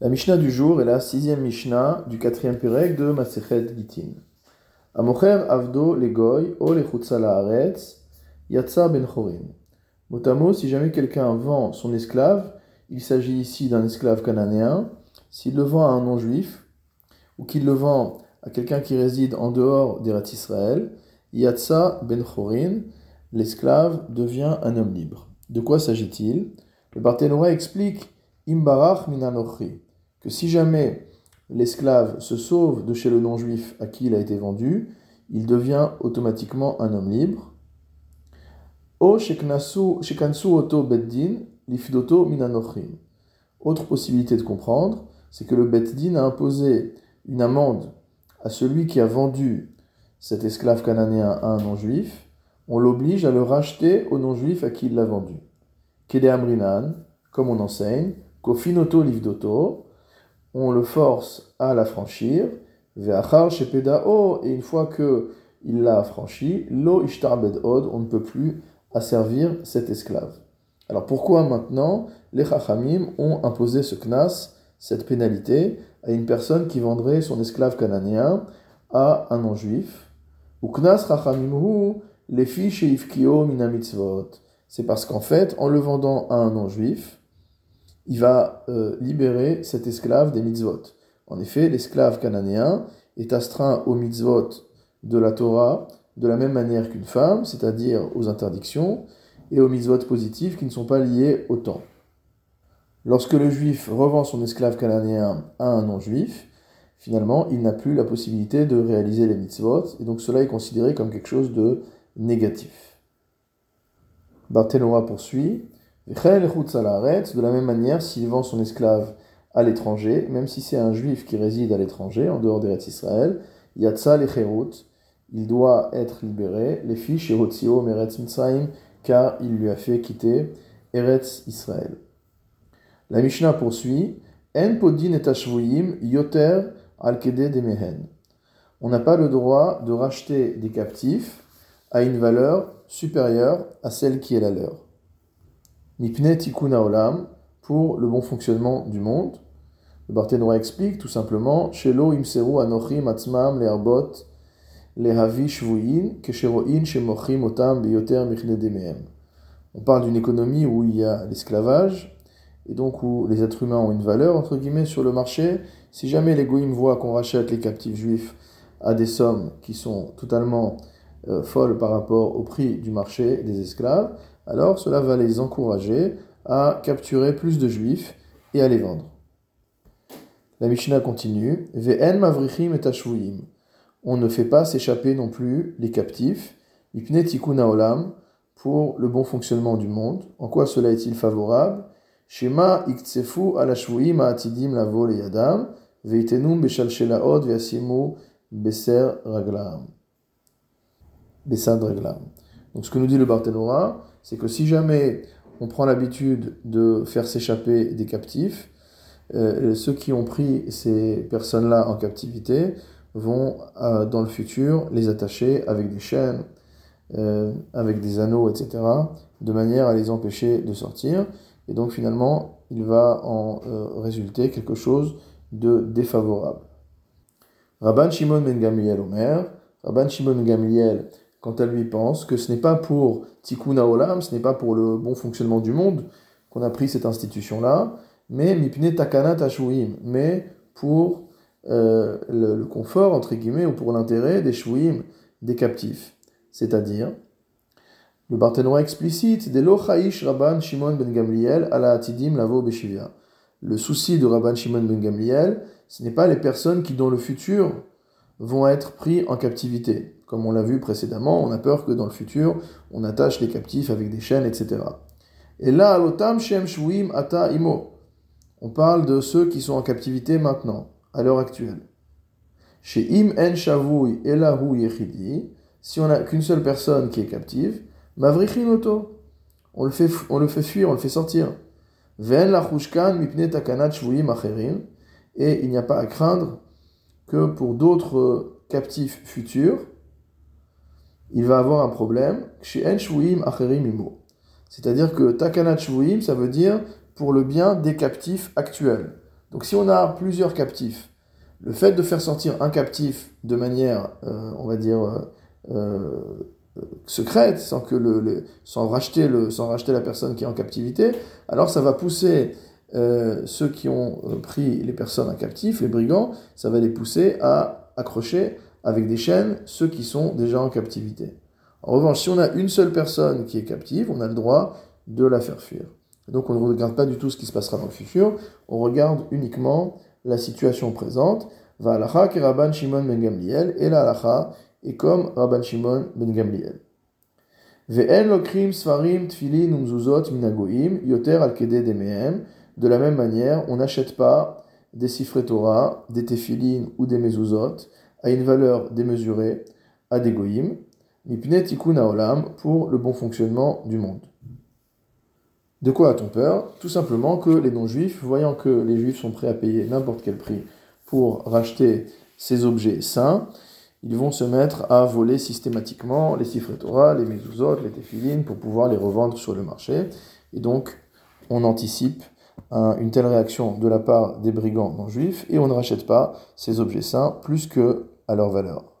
La Mishnah du jour est la sixième Mishnah du quatrième Pérec de Masechet Gitin. Amocher avdo legoy o lechutza laaretz yatsa ben chorin. Motamo, si jamais quelqu'un vend son esclave, il s'agit ici d'un esclave cananéen, s'il le vend à un non-juif, ou qu'il le vend à quelqu'un qui réside en dehors d'Eretz Israël, yatsa ben chorin, l'esclave devient un homme libre. De quoi s'agit-il? Le Barthénois explique Imbarach minanochri que si jamais l'esclave se sauve de chez le non-juif à qui il a été vendu, il devient automatiquement un homme libre. Autre possibilité de comprendre, c'est que le beddin a imposé une amende à celui qui a vendu cet esclave cananéen à un non-juif, on l'oblige à le racheter au non-juif à qui il l'a vendu. Kede amrinan, comme on enseigne, kofinoto on le force à la franchir, ve'achar shepedao, et une fois que il l'a franchi, lo ishtarbed on ne peut plus asservir cet esclave. Alors pourquoi maintenant les chachamim ont imposé ce knas, cette pénalité, à une personne qui vendrait son esclave cananéen à un non-juif? Ou knas chachamim les fiches ifkio mitzvot. C'est parce qu'en fait, en le vendant à un non-juif, il va euh, libérer cet esclave des mitzvot. En effet, l'esclave cananéen est astreint aux mitzvot de la Torah de la même manière qu'une femme, c'est-à-dire aux interdictions, et aux mitzvot positives qui ne sont pas liées au temps. Lorsque le juif revend son esclave cananéen à un non-juif, finalement, il n'a plus la possibilité de réaliser les mitzvot, et donc cela est considéré comme quelque chose de négatif. Barthénoa poursuit de la même manière, s'il vend son esclave à l'étranger, même si c'est un juif qui réside à l'étranger, en dehors d'Eretz Israël, Yatsa lecherut, il doit être libéré, les fiches Erotzio Meretz Mitzrayim, car il lui a fait quitter Eretz Israël. La Mishnah poursuit, En podin et yoter al de On n'a pas le droit de racheter des captifs à une valeur supérieure à celle qui est la leur. Mipne tikuna olam, pour le bon fonctionnement du monde. Le Barthénois explique tout simplement Shelo imseru anochim atzmam learbot lehavi kesheroin shemochim otam beyoter michne demehem. On parle d'une économie où il y a l'esclavage, et donc où les êtres humains ont une valeur, sur le marché. Si jamais les goïms voient qu'on rachète les captifs juifs à des sommes qui sont totalement euh, folles par rapport au prix du marché des esclaves, alors cela va les encourager à capturer plus de juifs et à les vendre. La Mishnah continue Ve'en mavrichim et On ne fait pas s'échapper non plus les captifs, ipne olam, pour le bon fonctionnement du monde. En quoi cela est-il favorable? Shema iktsefu ala atidim lavo le yadam, veitenum beshalshelaot veasimu beser raglam. Besad raglam. Donc ce que nous dit le Barthénora, c'est que si jamais on prend l'habitude de faire s'échapper des captifs, euh, ceux qui ont pris ces personnes-là en captivité vont euh, dans le futur les attacher avec des chaînes, euh, avec des anneaux, etc., de manière à les empêcher de sortir. Et donc finalement, il va en résulter quelque chose de défavorable. Rabban Shimon ben Gamliel Omer, Rabban Shimon ben Gamliel quand elle lui pense que ce n'est pas pour tikkun olam, ce n'est pas pour le bon fonctionnement du monde qu'on a pris cette institution-là, mais mipne takana tashuim, mais pour euh, le, confort, entre guillemets, ou pour l'intérêt des shuim, des captifs. C'est-à-dire, le Barthénois explicite, de l'ochaïsh Rabban Shimon ben Gamliel ala atidim lavo beshivia. Le souci de Rabban Shimon ben Gamliel, ce n'est pas les personnes qui, dans le futur, vont être pris en captivité. Comme on l'a vu précédemment, on a peur que dans le futur, on attache les captifs avec des chaînes, etc. Et là, alotam shem shvuim ata imo. On parle de ceux qui sont en captivité maintenant, à l'heure actuelle. Chez im en shavui elahu yechidi, si on n'a qu'une seule personne qui est captive, mavrichin On le fait, on le fait fuir, on le fait sortir. Ven la mipne takanat shvuim acherin. Et il n'y a pas à craindre que pour d'autres captifs futurs, il va avoir un problème. C'est-à-dire que takanat shvuim, ça veut dire pour le bien des captifs actuels. Donc si on a plusieurs captifs, le fait de faire sortir un captif de manière, euh, on va dire, euh, euh, secrète, sans, que le, sans, racheter le, sans racheter la personne qui est en captivité, alors ça va pousser ceux qui ont pris les personnes en captif, les brigands, ça va les pousser à accrocher avec des chaînes ceux qui sont déjà en captivité. En revanche, si on a une seule personne qui est captive, on a le droit de la faire fuir. Donc on ne regarde pas du tout ce qui se passera dans le futur, on regarde uniquement la situation présente. Va ki Rabban Shimon ben Gamliel, et la alacha est comme Rabban Shimon ben Gamliel. Ve'en lokrim sfarim tfilin umzuzot minagoim yoter al demehem. De la même manière, on n'achète pas des sifrei Torah, des tefilin ou des mezuzot à une valeur démesurée à des goïm, mipne tikkun pour le bon fonctionnement du monde. De quoi a-t-on peur? Tout simplement que les non-juifs, voyant que les juifs sont prêts à payer n'importe quel prix pour racheter ces objets saints, ils vont se mettre à voler systématiquement les Sifre Torah, les mezuzot, les téphilines pour pouvoir les revendre sur le marché. Et donc, on anticipe une telle réaction de la part des brigands non-juifs et on ne rachète pas ces objets saints plus que à leur valeur.